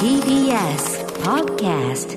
TBS Podcast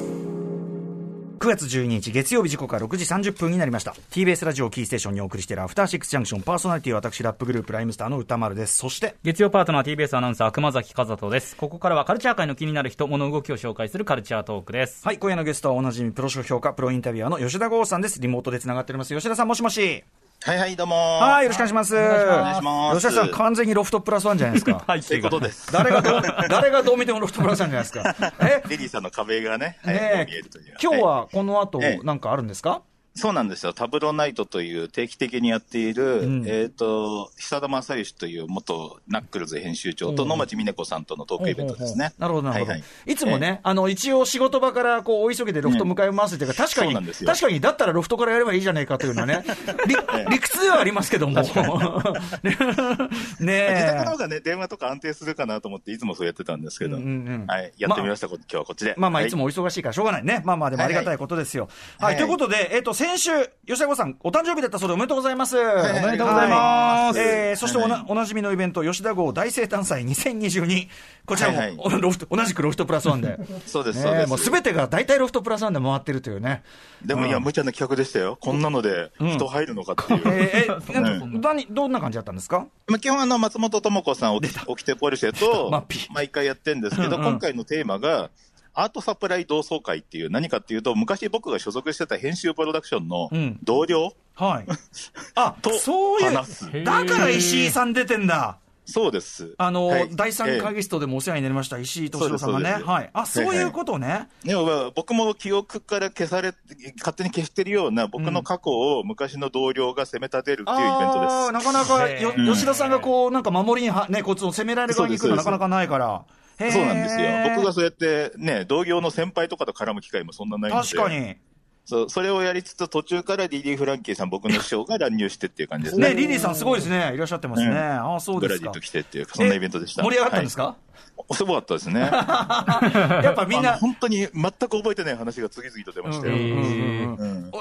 9月12日月曜日時刻は6時30分になりました。TBS ラジオキーステーションにお送りしているアフターシックスジャンクションパーソナリティは私ラップグループライムスターの歌丸です。そして月曜パートナー TBS アナウンサー熊崎和人です。ここからはカルチャー界の気になる人物動きを紹介するカルチャートークです。はい今夜のゲストはおなじみプロ書評価プロインタビュアーの吉田剛さんです。リモートでつながっております。吉田さんもしもしはいはい、どうも。はいよろしくお願いします。お願いします。吉田さん完全にロフトプラスワンじゃないですか。はいそういうことです。誰がどう誰がどう見てもロフトプラスワンじゃないですか。えリリーさんの壁がね、はいね見えるという。今日いはこの後ええ。なんかあるんですか？そうなんですよ。タブロナイトという定期的にやっている、んえっ、と、久田正義という元ナックルズ編集長と野町美奈子さんとのトークイベントですね。なるほど、なるほど。はいつもね、あの、一応仕事場から、こう、お急ぎでロフト向かいますっていうか、確かに確かに、だったらロフトからやればいいじゃないかというのはね、理理屈ではありますけども。ね自宅のえ方。がね、電話とか安定するかなと思って、いつもそうやってたんですけど、うんうんうんはい、やってみました、こ今日はこっちで。まあまあ、はいつもお忙しいからしょうがないね。まあまあ、でもありがたいことですよ。はい、はいということで、えっ、と、先週、吉田剛さん、お誕生日だったそうでおめでとうございます。いおめでとうございます。はいえー、そしておな、はいおなじみのイベント、吉田剛大生誕祭2022。こちらも、はいはいおロフト、同じくロフトプラスワンで。そうです、ねそうです。もうすべてが大体ロフトプラスワンで回ってるというね。でも、いや、無茶な企画でしたよ。こんなので人入るのかっていう。えー、えうんな何どんな感じだったんですか？まあ、基本あの、松本智子さん、起き起きてポルシェと 毎回やってるんですけど、うんうん今回のテーマが、アートサプライ同窓会っていう、何かっていうと、昔僕が所属してた編集プロダクションのうん同僚？はい。あ、とそういう、話す。だから石井さん出てんだ。そうです。あの、はい第三会え議室でもお世話になりました、石井敏郎さんがね。はい。あ、そういうことね。えでもまあ僕も記憶から消され、勝手に消してるような僕の過去を昔の同僚が責め立てるっていうイベントです。あーなかなかよ、吉田さんがこう、なんか守りには、ね、こっちを攻められる側に行くのなかなかないから。そうなんですよ。僕がそうやってね、同業の先輩とかと絡む機会もそんなないんで。確かに。そう、それをやりつつ、途中からリリー・フランキーさん、僕の師匠が乱入してっていう感じですね。ね、リリーさんすごいですね。いらっしゃってますね。うんああ、そうですかブラジルと。来てっていう、そんなイベントでした。え盛り上がったんですか、はいすごかったですね。やっぱみんな本当に全く覚えてない話が次々と出ましたよ。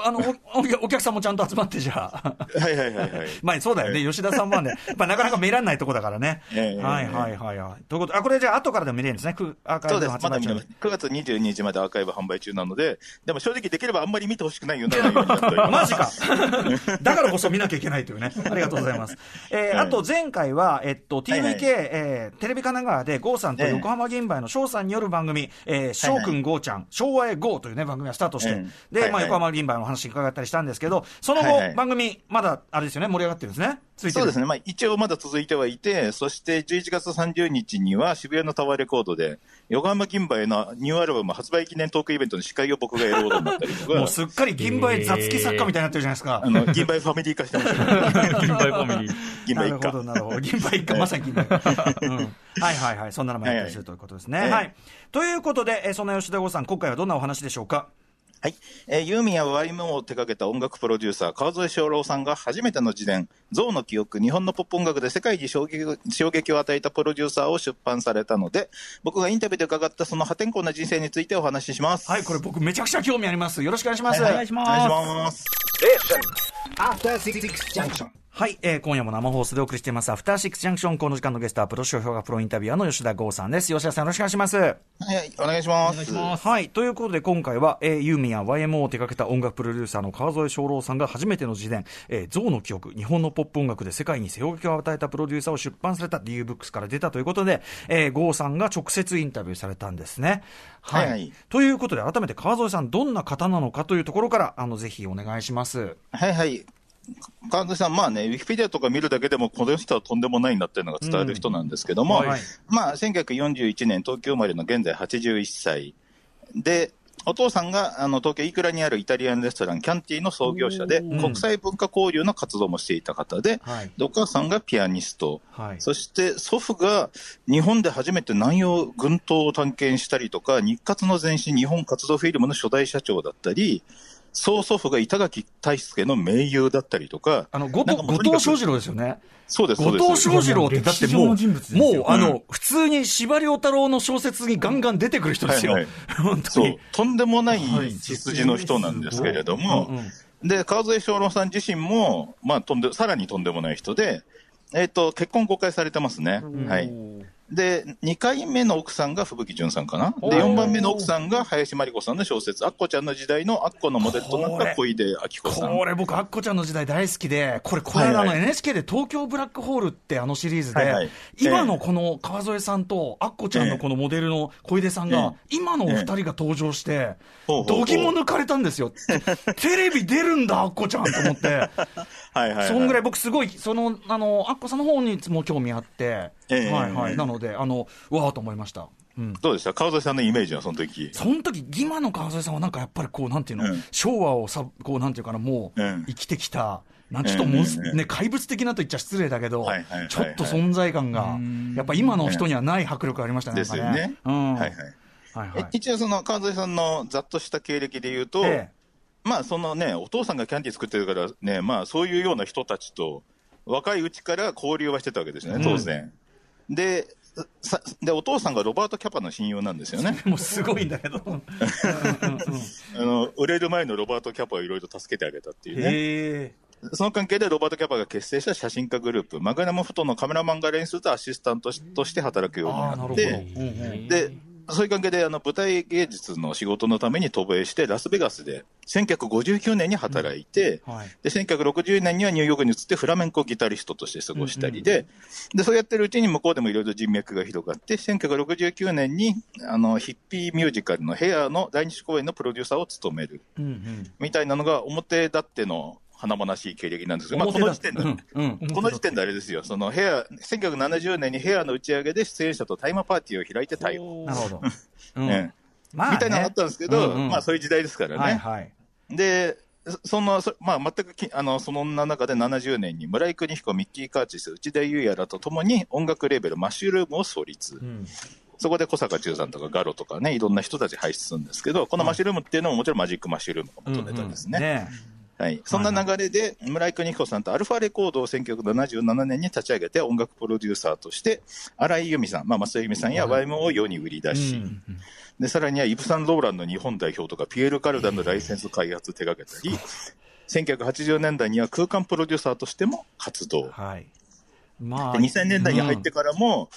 あのおおお客さんもちゃんと集まってじゃあ。はいはいはいはい。まあそうだよね、はい吉田さんはね、やっぱなかなか見らんないとこだからね。ええはいはいはいはい。ということ？で、あ、これじゃあ後からでも見れるんですね、くアーカイブそうです。まだ見れます。9月22日までアーカイブ販売中なので、でも正直できればあんまり見てほしくないような内容になっております。マジか。だからこそ見なきゃいけないというね。ありがとうございます。えーはいあと前回は、えっと、TVK、はえーテレビ神奈川で、郷さんとええ横浜銀梅の翔さんによる番組、えー、翔くん郷ちゃん、昭和へ郷というね、番組がスタートして、ええで、まあ横浜銀梅の話伺ったりしたんですけど、その後、番組、まだ、あれですよね、盛り上がってるんですね？そうですね。まあ一応まだ続いてはいて、そして11月30日には渋谷のタワーレコードで、横浜銀梅のニューアルバム発売記念トークイベントの司会を僕がやることになったりとか、もうすっかり銀梅雑記作家みたいになってるじゃないですか。あの、銀梅ファミリー化してますよ。銀杯ファミリー。銀梅一家。なるほど、なるほど。銀杯一家、まさに銀杯。うんはいはいはい。そんなのもやったりするということですね。はいはいはい。ということで、えーそんな吉田剛さん、今回はどんなお話でしょうか？はい。えーユーミンや YM を手掛けた音楽プロデューサー、川添翔郎さんが初めての自伝、象の記憶、日本のポップ音楽で世界に衝撃衝撃を与えたプロデューサーを出版されたので、僕がインタビューで伺ったその破天荒な人生についてお話しします。はい、これ僕めちゃくちゃ興味あります。よろしくお願いします。お願いしお願いしまます。はい、えー今夜も生放送でお送りしています、アフターシックスジャンクション、この時間のゲストは、プロ商標がプロインタビュアーの吉田剛さんです。吉田さん、よろしくお願いします。はい、お願いします。お願いします。はい。ということで、今回は、えーユーミンや YMO を手掛けた音楽プロデューサーの川添翔郎さんが初めての自伝、えー、象の記憶、日本のポップ音楽で世界に背負きを与えたプロデューサーを出版された DU ブックスから出たということで、えー、郷さんが直接インタビューされたんですね。はい。はいはいということで、改めて川添さん、どんな方なのかというところから、あの、ぜひお願いします。はいはい。川口さん、まあね、ウィキペディアとか見るだけでも、この人はとんでもないんだっていうのが伝わる人なんですけども、うんはいまあ、1941年、東京生まれの現在81歳。で、お父さんがあの東京イクラにあるイタリアンレストランキャンティの創業者で、ん国際文化交流の活動もしていた方で、はい。でお母さんがピアニスト、はい。そして祖父が日本で初めて南洋群島を探検したりとか、日活の前身日本活動フィルムの初代社長だったり、曽祖父が板垣大輔の盟友だったりとか、あの、後藤、後藤翔二郎ですよね。そうです、そ後うです。藤翔二郎ってだって歴史上もう、の人物ですよもう、あの、普通に司馬遼太郎の小説にガンガン出てくる人ですよ。はいはい 本当に。、とんでもない血筋の人なんですけれども、うんうんで、川添翔郎さん自身も、まあ、とんで、さらにとんでもない人で、えっ、と、結婚公開されてますね。はい。で、2回目の奥さんが吹雪純さんかな？で、おー4番目の奥さんが林真理子さんの小説、アッコちゃんの時代のアッコのモデルとなった小出明子さん。これ僕、アッコちゃんの時代大好きで、これ、この間の NHK で東京ブラックホールってあのシリーズではいはい、今のこの川添さんとアッコちゃんのこのモデルの小出さんが、今のお二人が登場して、ほうほうほう度肝抜かれたんですよ。テレビ出るんだ、アッコちゃんと思って。はいはい、はい。そんぐらい僕すごい、その、あの、アッコさんの方にいつも興味あって、ええはいはい。なので、あの、うわーと思いました。うん。どうでした？川添さんのイメージはその時。その時、今の川添さんはなんかやっぱりこう、なんていうの、うん昭和をさ、こう、なんていうかな、もう、うん生きてきた、なんちょっともう、うんうんうんね、怪物的なと言っちゃ失礼だけど、はいはいはいはいちょっと存在感が、やっぱ今の人にはない迫力ありましたね。ですよね。うん。はいはい。はいはい。え一応その川添さんのざっとした経歴で言うと、ええまあそのね、お父さんがキャンディー作ってるからね、まあそういうような人たちと若いうちから交流はしてたわけですよね、当然。で、さで、お父さんがロバート・キャパの親友なんですよね。もうすごいんだけど。あの、売れる前のロバート・キャパをいろいろと助けてあげたっていうね。その関係でロバート・キャパが結成した写真家グループ、マグナム・フォトのカメラマンが練習とアシスタントとして働くようになって、で、そういう関係であの舞台芸術の仕事のために渡米して、ラスベガスで1959年に働いて、はい。で、1960年にはニューヨークに移ってフラメンコギタリストとして過ごしたりで、で、そうやってるうちに向こうでもいろいろ人脈が広がって、1969年に、あの、ヒッピーミュージカルのヘアの来日公演のプロデューサーを務める、うんうん。みたいなのが表立っての華々しい経歴なんですけど、まあ、この時点で、うんうんこの時点であれですよ、そのヘア、1970年にヘアの打ち上げで出演者と大麻パーティーを開いて逮捕。なるほど。うんええまあねみたいなのがあったんですけど、うんうんまあそういう時代ですからね。はいはい。で、そその、そまあ全くき、あの、そんな中で70年に村井邦彦、ミッキー・カーチス、内田裕也らと共に音楽レーベルマッシュルームを創立。うんそこで小坂忠さんとかガロとかね、いろんな人たち輩出するんですけど、このマッシュルームっていうのももちろんマジックマッシュルームが元ネタですね。ねはい。そんな流れで、村井邦彦さんとアルファレコードを1977年に立ち上げて音楽プロデューサーとして、荒井由実さん、まあ、松任谷由実さんや YMO を世に売り出し、うんで、さらにはイブ・サンローランの日本代表とか、ピエール・カルダンのライセンス開発手掛けたり、1980年代には空間プロデューサーとしても活動。はい。まあ。で2000年代に入ってからも、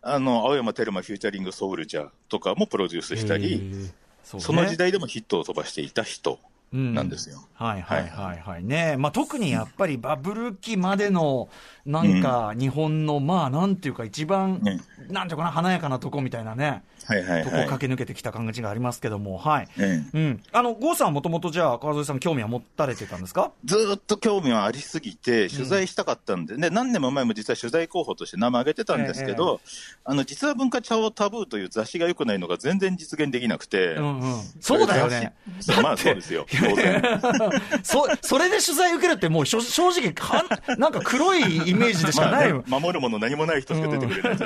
あの、青山テルマ featuring SoulJa とかもプロデュースしたり、そうねその時代でもヒットを飛ばしていた人なんですよ。はいはいはいはいね。まあ特にやっぱりバブル期までの、なんか日本の、まあなんていうか一番、ね。なんていうかな、華やかなとこみたいなね、はいはいとこをはい。駆け抜けてきた感じがありますけども、はい。ええうん。あの、郷さんはもともとじゃあ、川添さん興味は持たれてたんですか？ずーっと興味はありすぎて、取材したかったんで、ね何年も前も実は取材候補として名前挙げてたんですけど、あの、実は文化茶をタブーという雑誌が良くないのが全然実現できなくて、うんうん。そうだよね。まあそうですよ、当然。そ、それで取材受けるってもう正直はん、なんか黒いイメージでしかまあねないよ。、守るもの何もない人しか出てくれないで、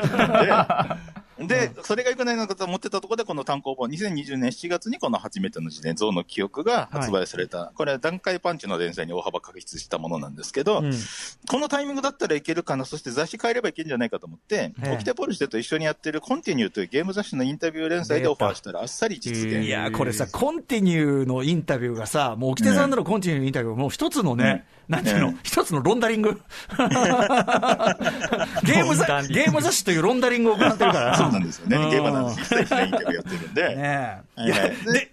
で、それが良くないのかと思ってたところで、この単行本、2020年7月にこの初めての時点、象の記憶が発売された。これは段階パンチの連載に大幅確筆したものなんですけど、うんこのタイミングだったらいけるかな、そして雑誌変えればいけるんじゃないかと思って、ええオキテポルシェと一緒にやってるコンティニューというゲーム雑誌のインタビュー連載でオファーしたらあっさり実現。いや、これさ、コンティニューのインタビューがさ、もう、沖手さんのコンティニューのインタビューもう一つのね、なんていうのね、一つのロンダリング。ゲーム雑ロンダリングゲーム雑誌というロンダリングを行ってるから。そうなんですよね。うんゲームの話一切しないインタビューやってるんで。ね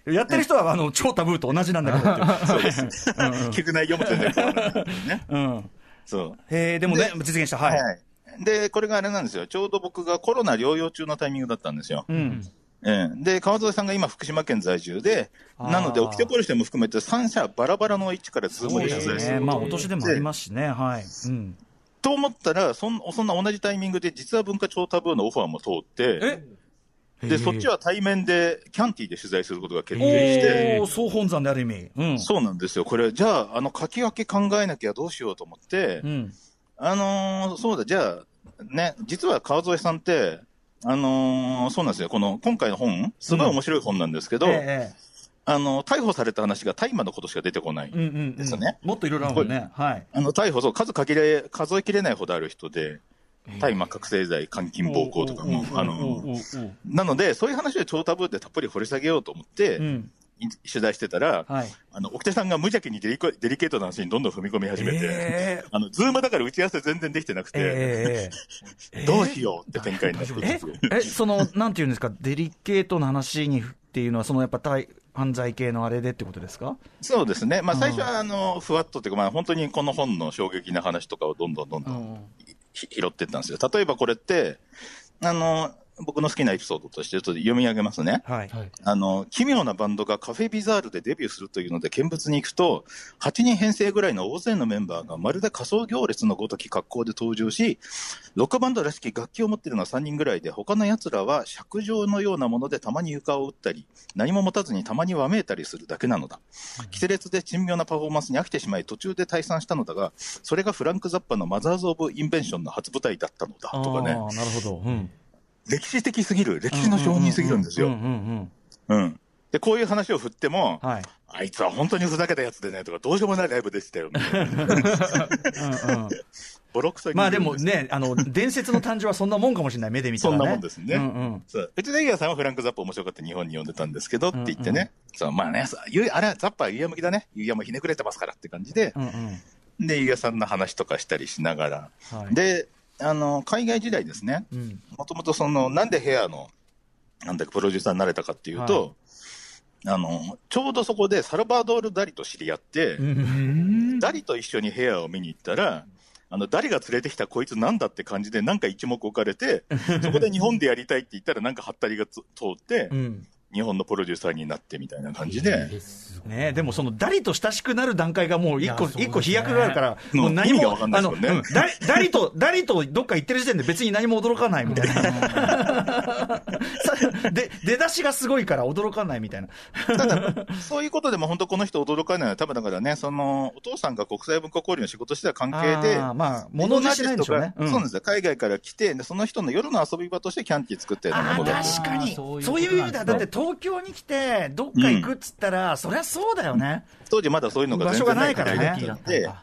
え。で、やってる人は、あの、超タブーと同じなんだけど。そうです。聞く内容も全然変わらない。うん。そう。へえ、でもね、実現した。はい。はい。で、これがあれなんですよ。ちょうど僕がコロナ療養中のタイミングだったんですよ。うん。ええで、川添さんが今福島県在住で、なので、オキテポルシェも含めて3社バラバラの位置からズームで取材する。ねまあ、お年でもありますしね、はい。うん。と思ったらそん、そんな同じタイミングで、実話BUNKA超タブーのオファーも通って、で、そっちは対面で、キャンティで取材することが決定して、総本山である意味。うん。そうなんですよ。これ、じゃあ、あの、書き分け考えなきゃどうしようと思って、うん。あのーそうだ、じゃあ、ね、実は川添さんって、あのーそうなんですよ。この、今回の本、すごい面白い本なんですけど、ええあの、逮捕された話が大麻のことしか出てこない。うんうんうん。ですよねもっといろいろあるもんね。はい。あの、逮捕、そう、数限れ、数えきれないほどある人で、大麻覚醒剤、監禁暴行とかも、あの、なので、そういう話で超タブーってたっぷり掘り下げようと思って、うん。取材してたら、はい。あの、奥手さんが無邪気にデリコデリケートな話にどんどん踏み込み始めて、えあの、ズームだから打ち合わせ全然できてなくー、て、えー、えーどうしようって展開になってええ、その、なんていうんですか、デリケートな話にっていうのは、そのやっぱ対犯罪系のあれでってことですか？そうですね。まあ最初はあの、ふわっとっていうか、まあ本当にこの本の衝撃な話とかをどんどんどんどんひ拾ってったんですよ。例えばこれって、あの、僕の好きなエピソードとしてちょっと読み上げますね。はい。はい。あの、奇妙なバンドがカフェビザールでデビューするというので見物に行くと、8人編成ぐらいの大勢のメンバーがまるで仮想行列のごとき格好で登場し、ロックバンドらしき楽器を持っているのは3人ぐらいで、他の奴らは尺状のようなものでたまに床を打ったり、何も持たずにたまにわめいたりするだけなのだ。キテレツで珍妙なパフォーマンスに飽きてしまい途中で退散したのだが、それがフランク・ザッパのマザーズ・オブ・インベンションの初舞台だったのだとかね。ああ、なるほど。うん。歴史的すぎる、歴史の証人すぎるんですよ。うん。で、こういう話を振っても、はい。あいつは本当にふざけたやつでねとか、どうしようもないライブでしたよ、みたいな。うんうん。ボロクソにまあでもね、あの、伝説の誕生はそんなもんかもしれない、目で見たらね。そんなもんですねうんうん。そううちのエギアさんはフランク・ザッパ面白かった日本に呼んでたんですけどって言ってね、そうまあね、あれはザッパはユイヤ向きだね、ユイヤもひねくれてますからって感じで、うんうん。で、ユイヤさんの話とかしたりしながら、はい。で、あの、海外時代ですね、うん。もともとその、なんでヘアの、なんだっけ、プロデューサーになれたかっていうと、あの、ちょうどそこでサルバドール・ダリと知り合って、うん。ダリと一緒にヘアを見に行ったら、あの、ダリが連れてきたこいつなんだって感じで、なんか一目置かれて、そこで日本でやりたいって言ったら、なんかハったりがつ通ってう、ん。日本のプロデューサーになってみたいな感じで、ねでもそのダリと親しくなる段階がもう一個、一個飛躍があるから、もう何も、意味がわかんないですもんねあの、うんダリ、ダリと、ダリとどっか行ってる時点で別に何も驚かないみたいな。さで、出だしがすごいから驚かないみたいな。ただ、そういうことでも本当この人驚かないのは、多分だからね、その、お父さんが国際文化交流の仕事してた関係で、あーまあ、物にしないんでしょうね。そうなんですよ。海外から来て、でその人の夜の遊び場としてキャンティ作ったようなもの。確かにそういう意味だ、だって東京に来て、どっか行くっつったら、そりゃそうだよね、当時まだそういうのが全然ないからね。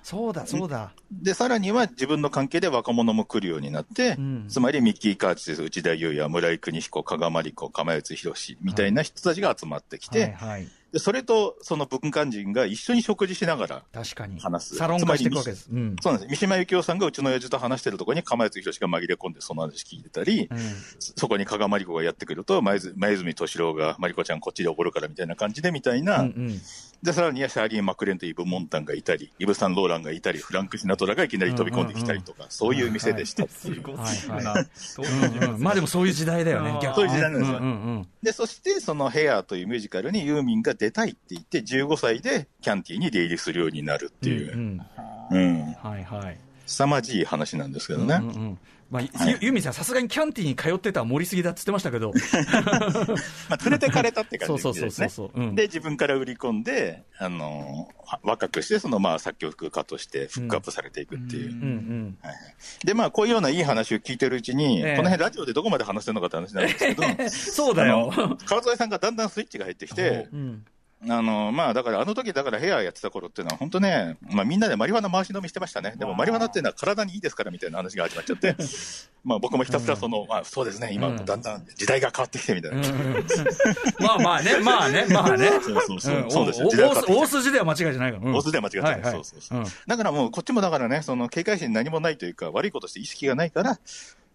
そうだ、そうだ、で、さらには自分の関係で若者も来るようになって、うん。つまりミッキー・カーチス、内田裕也、村井邦彦、加賀まりこ、釜内博士みたいな人たちが集まってきて、はいはい、でそれとその文化人が一緒に食事しながら、確かに。話す。サロン化していくわけです。うん。そうなんです。三島由紀夫さんがうちの親父と話してるところに釜内博士が紛れ込んでその話聞いてたり、うん。そこに加賀まりこがやってくると、前ず前泉敏郎が、まりこちゃんこっちで怒るからみたいな感じでみたいな、うんうん。で、さらにはシャーリー・マクレンとイブ・モンタンがいたり、イブ・サンローランがいたり、フランク・シナトラがいきなり飛び込んできたりとか、そういう店でしたっていう。まあでもそういう時代だよね逆そういう時代なんですよ。うんうんうん。で、そしてそのヘアというミュージカルにユーミンが出たいって言って、15歳でキャンティに出入りするようになるっていう、うんうん、はいはい。凄まじい話なんですけどね。うんうんまあ、ゆユーミンさん、さすがにキャンティに通ってたら盛りすぎだって言ってましたけど、まあ、連れてかれたって感じそうそうそうですね。で、自分から売り込んで、あのは若くして、そのまあ作曲家としてフックアップされていくっていう。うん。うん、で、まあ、こういうようないい話を聞いてるうちに、ええ。この辺ラジオでどこまで話してるのかって話なんですけど、そうだよ。川添さんがだんだんスイッチが入ってきて、うんあの、まあ、だからあの時だからヘアやってた頃っていうのは本当ね、まあみんなでマリファナ回し飲みしてましたね。でもマリファナっていうのは体にいいですからみたいな話が始まっちゃって、まあ僕もひたすらその、まあそうですね、今うんだんだん時代が変わってきてみたいな。まあまあね、まあね、まあね。そうそうそう。ですよ。大筋では間違いじゃないから。うん大須では間違ってない。そうそうそう。うんだからもうこっちもだからね、その警戒心何もないというか、悪いことして意識がないから、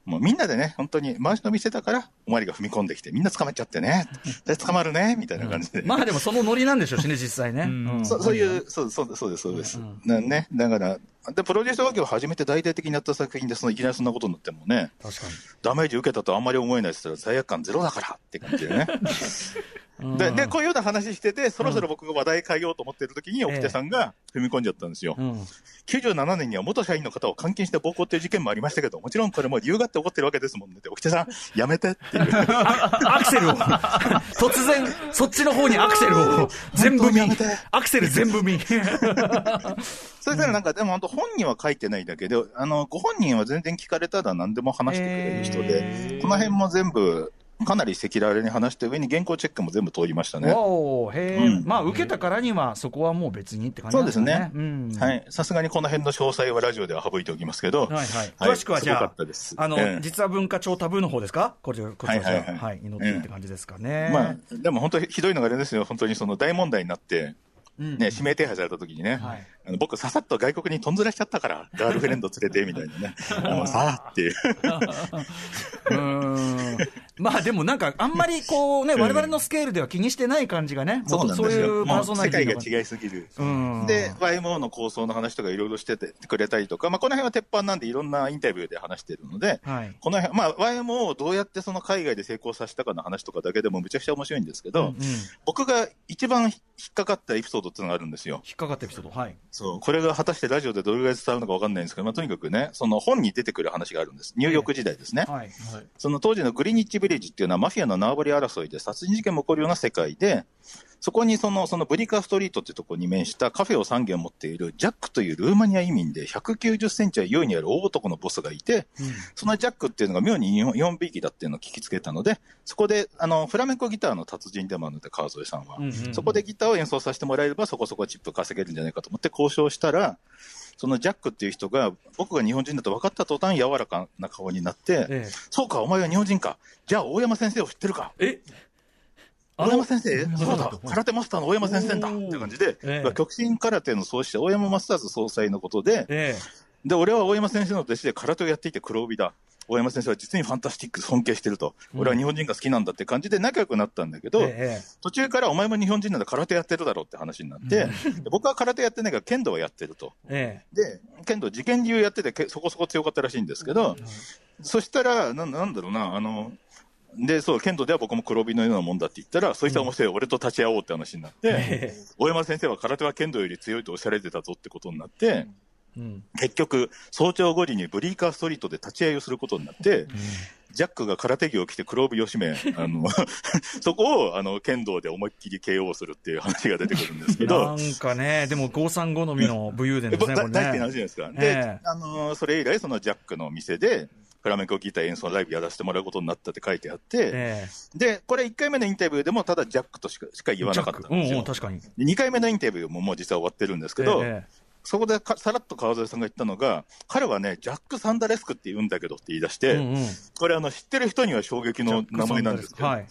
もうみんなでね、本当に回し飲みしてたから、おまわりが踏み込んできて、みんな捕まっちゃってね、で捕まるね、みたいな感じで。まあでもそのノリなんでしょうしね、実際ね。うんそそういう、そうそうそうです、そうです。なね、だから、で、プロデュースワークを初めて大々的にやった作品で、そのいきなりそんなことになってもね、確かに。ダメージ受けたとあんまり思えないって言ったら罪悪感ゼロだからって感じでね。で、で、こういうような話してて、そろそろ僕が話題変えようと思ってる時に、奥手さんが踏み込んじゃったんですよ。うん。97年には元社員の方を監禁して暴行っていう事件もありましたけど、もちろんこれも理由があって起こってるわけですもんね。って、奥手さん、やめてっていう。アクセルを、突然、そっちの方にアクセルを、全部見アクセル全部見。それからなんか、でも本当本には書いてないだけで、あの、ご本人は全然聞かれたら何でも話してくれる人で、この辺も全部、かなり赤裸々に話した上に原稿チェックも全部通りましたね。へえ、うん。まあ、受けたからには、そこはもう別にって感じそうんですね。うん。はい。さすがにこの辺の詳細はラジオでは省いておきますけど。はいはい、詳しくはじゃああの、ええ。実は文化庁タブーの方ですか？これ、こちら、はいはいはい。はい、祈ってるって感じですかね。まあ、でも本当ひどいのがあれですよ。本当にその大問題になって、うん。ね、指名手配された時にね、はいあの僕、ささっと外国に飛んずらしちゃったから、ガールフレンド連れて、みたいなね。あのさあっていう。うまあでもなんか、あんまりこうね、我々のスケールでは気にしてない感じがね、そうなんですよ。そういうパーソナリテ世界が違いすぎる。うんで、YMO の構想の話とかいろいろしててくれたりとか、まあ、この辺は鉄板なんでいろんなインタビューで話してるので、はいこの辺、まあ、YMO をどうやってその海外で成功させたかの話とかだけでもめちゃくちゃ面白いんですけど、うんうん僕が一番引っかかったエピソードっていうのがあるんですよ。引っかかったエピソード、はい。そう。これが果たしてラジオでどれぐらい伝わるのかわかんないんですけど、まあ、とにかくね、その本に出てくる話があるんです。ニューヨーク時代ですね。はい。その当時のグリニッジビレッジっていうのはマフィアの縄張り争いで殺人事件も起こるような世界で、そこにその、そのブリカーストリートっていうところに面したカフェを3軒持っているジャックというルーマニア移民で190センチは優にある大男のボスがいて、そのジャックっていうのが妙に日本日本びいきだっていうのを聞きつけたので、そこで、あの、フラメンコギターの達人でもあるので、川添さんは。うんうんうんそこでギターを演奏させてもらえればそこそこチップ稼げるんじゃないかと思って交渉したら、そのジャックっていう人が、僕が日本人だと分かった途端柔らかな顔になって、ええそうか、お前は日本人か。じゃあ、大山先生を知ってるか。え？大山先生？そうだ、空手マスターの大山先生だ。って感じで、え極真空手の創始者、大山マスターズ総裁のことで、えで、俺は大山先生の弟子で空手をやっていて黒帯だ。大山先生は実にファンタスティック、尊敬してると。俺は日本人が好きなんだって感じで仲良くなったんだけど、ええ途中からお前も日本人なんだ空手やってるだろうって話になって、で僕は空手やってないから剣道はやってると。えで、剣道、受験流やっててけそこそこ強かったらしいんですけど、そしたら、ななんだろうな、あの、で、そう、剣道では僕も黒帯のようなもんだって言ったら、そいつは面白い、俺と立ち会おうって話になって、え 大山先生は空手は剣道より強いとおっしゃられてたぞってことになって、うん。結局、早朝5時にブリーカーストリートで立ち会いをすることになって、ジャックが空手着を着て黒帯を締め、あの、そこを、あの、剣道で思いっきり KO するっていう話が出てくるんですけど、なんかね、でも、郷さん好みの武勇伝ですね、これだ大好きな話じゃね。ないですか。で、ええ。あのーそれ以来、そのジャックの店で、フラメンコギター演奏ライブやらせてもらうことになったって書いてあって、えで、これ1回目のインタビューでもただジャックとしかしか言わなかったんですよ。うんうん、確かに。で2回目のインタビューももう実は終わってるんですけど、えそこでかさらっと川添さんが言ったのが、彼はね、ジャック・サンダレスクって言うんだけどって言い出して、えうんうんこれあの、知ってる人には衝撃の名前なんですけど、はい。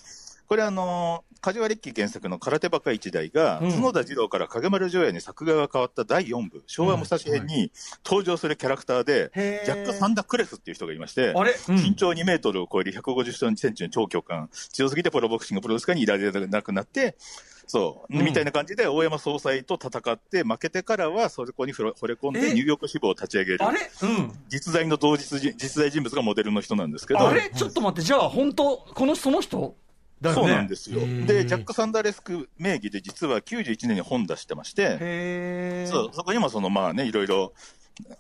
これあのー、梶原力原作の空手バカ一代が、うん。角田二郎から影丸城屋に作画が変わった第4部、昭和武蔵編に登場するキャラクターで、へー。ジャック・サンダクレスっていう人がいまして、あれ？うん。身長2メートルを超える150センチの超強悍、強すぎてプロボクシングプロレス界にいられなくなって、そう、うん。みたいな感じで大山総裁と戦って、負けてからはそこに惚れ惚れ込んえ？でニューヨーク支部を立ち上げる。あれ？うん。実在の同実人実在人物がモデルの人なんですけど、あれ？ちょっと待って、じゃあ、本当この、その人？ね。そうなんですよ。ー。で、ジャック・サンダーレスク名義で実は91年に本出してまして、そう、そこにもそのまあね、いろいろ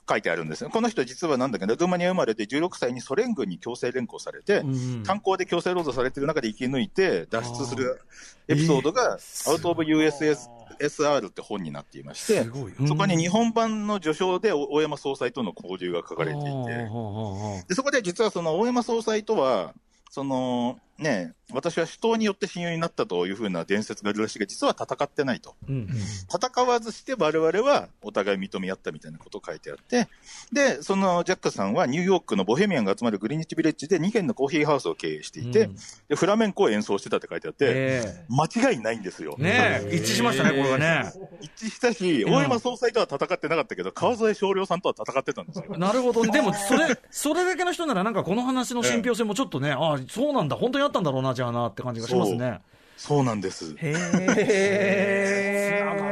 書いてあるんです。よ。この人実はなんだけど、ルーマニア生まれて16歳にソ連軍に強制連行されて、うん炭鉱で強制労働されてる中で生き抜いて脱出するエピソードが、アウト・オブ・ USSR って本になっていましてすごい、うん。そこに日本版の序章で大山総裁との交流が書かれていて、でそこで実はその大山総裁とは、そのね、私は死闘によって親友になったというふうな伝説があるらしいが、実は戦ってないと。うん戦わずして我々はお互い認め合ったみたいなことを書いてあって、で、そのジャックさんはニューヨークのボヘミアンが集まるグリニッジビレッジで2軒のコーヒーハウスを経営していて、うんでフラメンコを演奏してたって書いてあって、え間違いないんですよ。えねえ、一致しましたね、これがね。一致したし、うん大山総裁とは戦ってなかったけど、川添少量さんとは戦ってたんですよ。なるほど。でも、それ、それだけの人なら、なんかこの話の信憑性もちょっとね、ああ、そうなんだ、本当にあったんだろうな、じゃあな、って感じがしますね。そうなんです。へえ。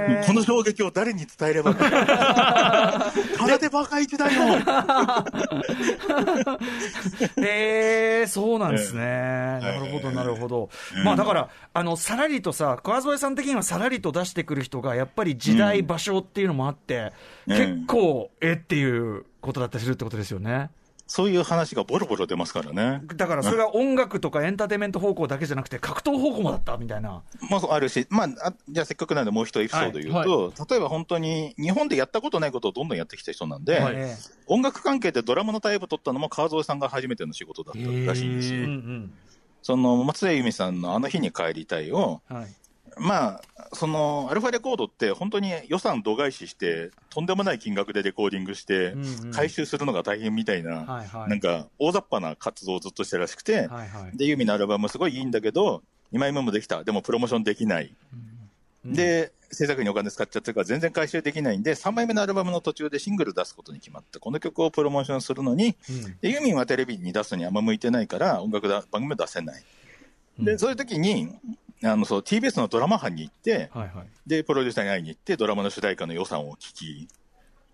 この衝撃を誰に伝えれば 空手バカ一だよ へえ、そうなんですね。なるほど、なるほど。まあだから、あの、さらりとさ、川添さん的にはさらりと出してくる人が、やっぱり時代、場所っていうのもあって、うん結構、えっていうことだったりするってことですよね。そういう話がボロボロ出ますからね。だからそれが音楽とかエンターテインメント方向だけじゃなくて、格闘方向もだったみたいな。まあ、あるし、まあ、あじゃあせっかくなんでもう一エピソード言うと、例えば本当に日本でやったことないことをどんどんやってきた人なんで、はい音楽関係でドラムのタイプ取ったのも川添さんが初めての仕事だったらしいんですよ。うんうんその松田由美さんのあの日に帰りたいを、はい。まあ、そのアルファレコードって本当に予算度外視して、とんでもない金額でレコーディングしてうんうん、回収するのが大変みたいな、はいはい。なんか大雑把な活動をずっとしてるらしくて、はいはい。で、ユーミンのアルバムすごいいいんだけど、2枚目もできた、でもプロモーションできない。で、制作費にお金使っちゃってるから全然回収できないんで、3枚目のアルバムの途中でシングル出すことに決まって、この曲をプロモーションするのに、うん。でユーミンはテレビに出すにあんま向いてないから、音楽だ番組を出せない。で、そういう時に、あの、そう、TBS のドラマ班に行って、はいはい。で、プロデューサーに会いに行って、ドラマの主題歌の予算を聞き、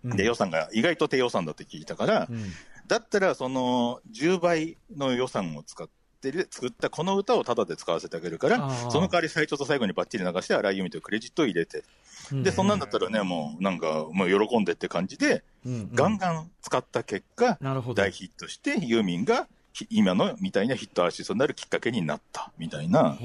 で、予算が意外と低予算だって聞いたから、うん。だったら、その10倍の予算を使ってる作ったこの歌をタダで使わせてあげるからその代わり最初と最後にバッチリ流して、荒井由実というクレジットを入れて、うん。で、そんなんだったらね、もうなんか、もう喜んでって感じで、うんうん。ガンガン使った結果、大ヒットして、ユーミンがひ今のみたいなヒットアーティストになるきっかけになったみたいな、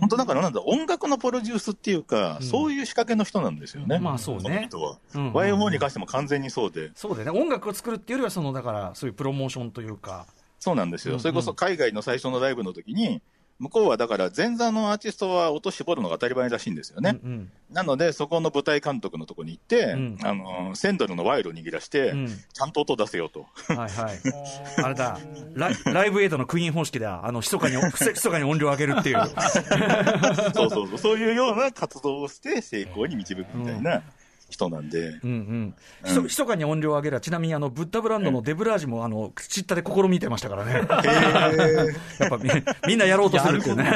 本当だからなんだ、音楽のプロデュースっていうか、そういう仕掛けの人なんですよね。まあそうねこの人は。うんうん YMO に関しても完全にそうで、そうだよね。音楽を作るっていうよりは、その、だから、そういうプロモーションというか。そうなんですよ。うんうんそれこそ海外の最初のライブの時に、向こうはだから前座のアーティストは音絞るのが当たり前らしいんですよね。うんなので、そこの舞台監督のとこに行って、うんあの、1000ドルの賄賂を握らして、うんちゃんと音出せよと。うん。はいはい。あれだ。ライライブエイドのクイーン方式だ。あの、密かに、密かに音量を上げるっていう。そうそうそう。そういうような活動をして成功に導くみたいな人なんで。うんうん。ひそ密かに音量を上げるは、ちなみにあの、ブッダブランドのデブラージも、あの、口ったで試みてましたからね。やっぱみみんなやろうとするっていうね。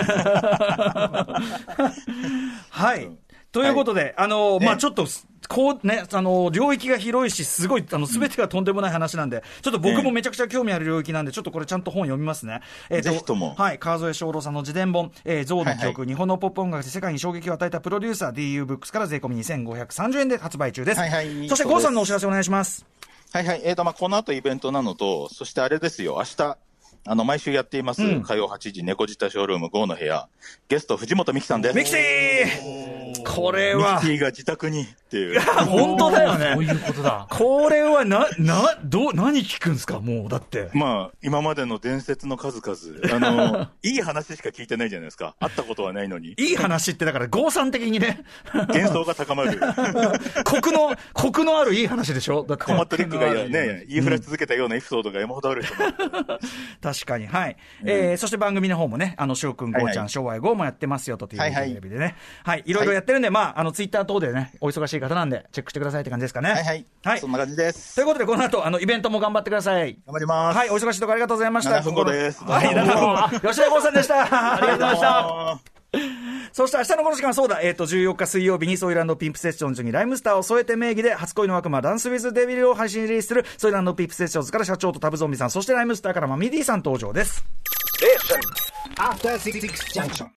はい。ということで、あの、まあちょっと、こうね、あの、領域が広いし、すごい、あの、すべてがとんでもない話なんで、ちょっと僕もめちゃくちゃ興味ある領域なんで、ちょっとこれちゃんと本読みますね。えーぜひともはい。川添翔郎さんの自伝本、えー、象の曲、日本のポップ音楽で世界に衝撃を与えたプロデューサー、DU ブックスから税込み2530円で発売中です。はいはいそして、郷さんのお知らせお願いします。はいはい。えーと、まあ、この後イベントなのと、そしてあれですよ、明日、あの、毎週やっています、うん火曜8時、猫舌ショールーム GO の部屋、ゲスト藤本美貴さんです。ミキティこれミはキ、ティが自宅にっていう。本当だよね。そういうことだ。これはな、な、どう、何聞くんですか？もう、だって。まあ、今までの伝説の数々、あの、いい話しか聞いてないじゃないですか。会ったことはないのに。いい話って、だから、合算的にね、幻想が高まる。コクの、コクのあるいい話でしょ？だって。コマットリックがね、言いふらし続けたようなエピソードが山ほどある。確かに。はい。えー、そして番組の方もね、あの、翔くん、豪ちゃん、昭和号もやってますよと、テレビでね。はい。いろいろやってるんで、まあ、あの、ツイッター等でね、お忙しい方なんで、チェックしてくださいって感じですかね。はいはい。はい。そんな感じです。ということで、この後、あの、イベントも頑張ってください。頑張ります。はい。お忙しいところありがとうございました。7分後ですはい、7分後。吉田豪さんでした。ありがとうございました。あそして明日のこの時間、そうだ、えっ、と、14日水曜日に SOIL&"PIMP"SESSIONS に RHYMESTER を添えて名義で、初恋の悪魔、 Dance with Devil を配信リリースする、 SOIL&"PIMP"SESSIONS から社長とタブゾンビさん、そして RHYMESTER から Mummy-D さん登場です。Junction.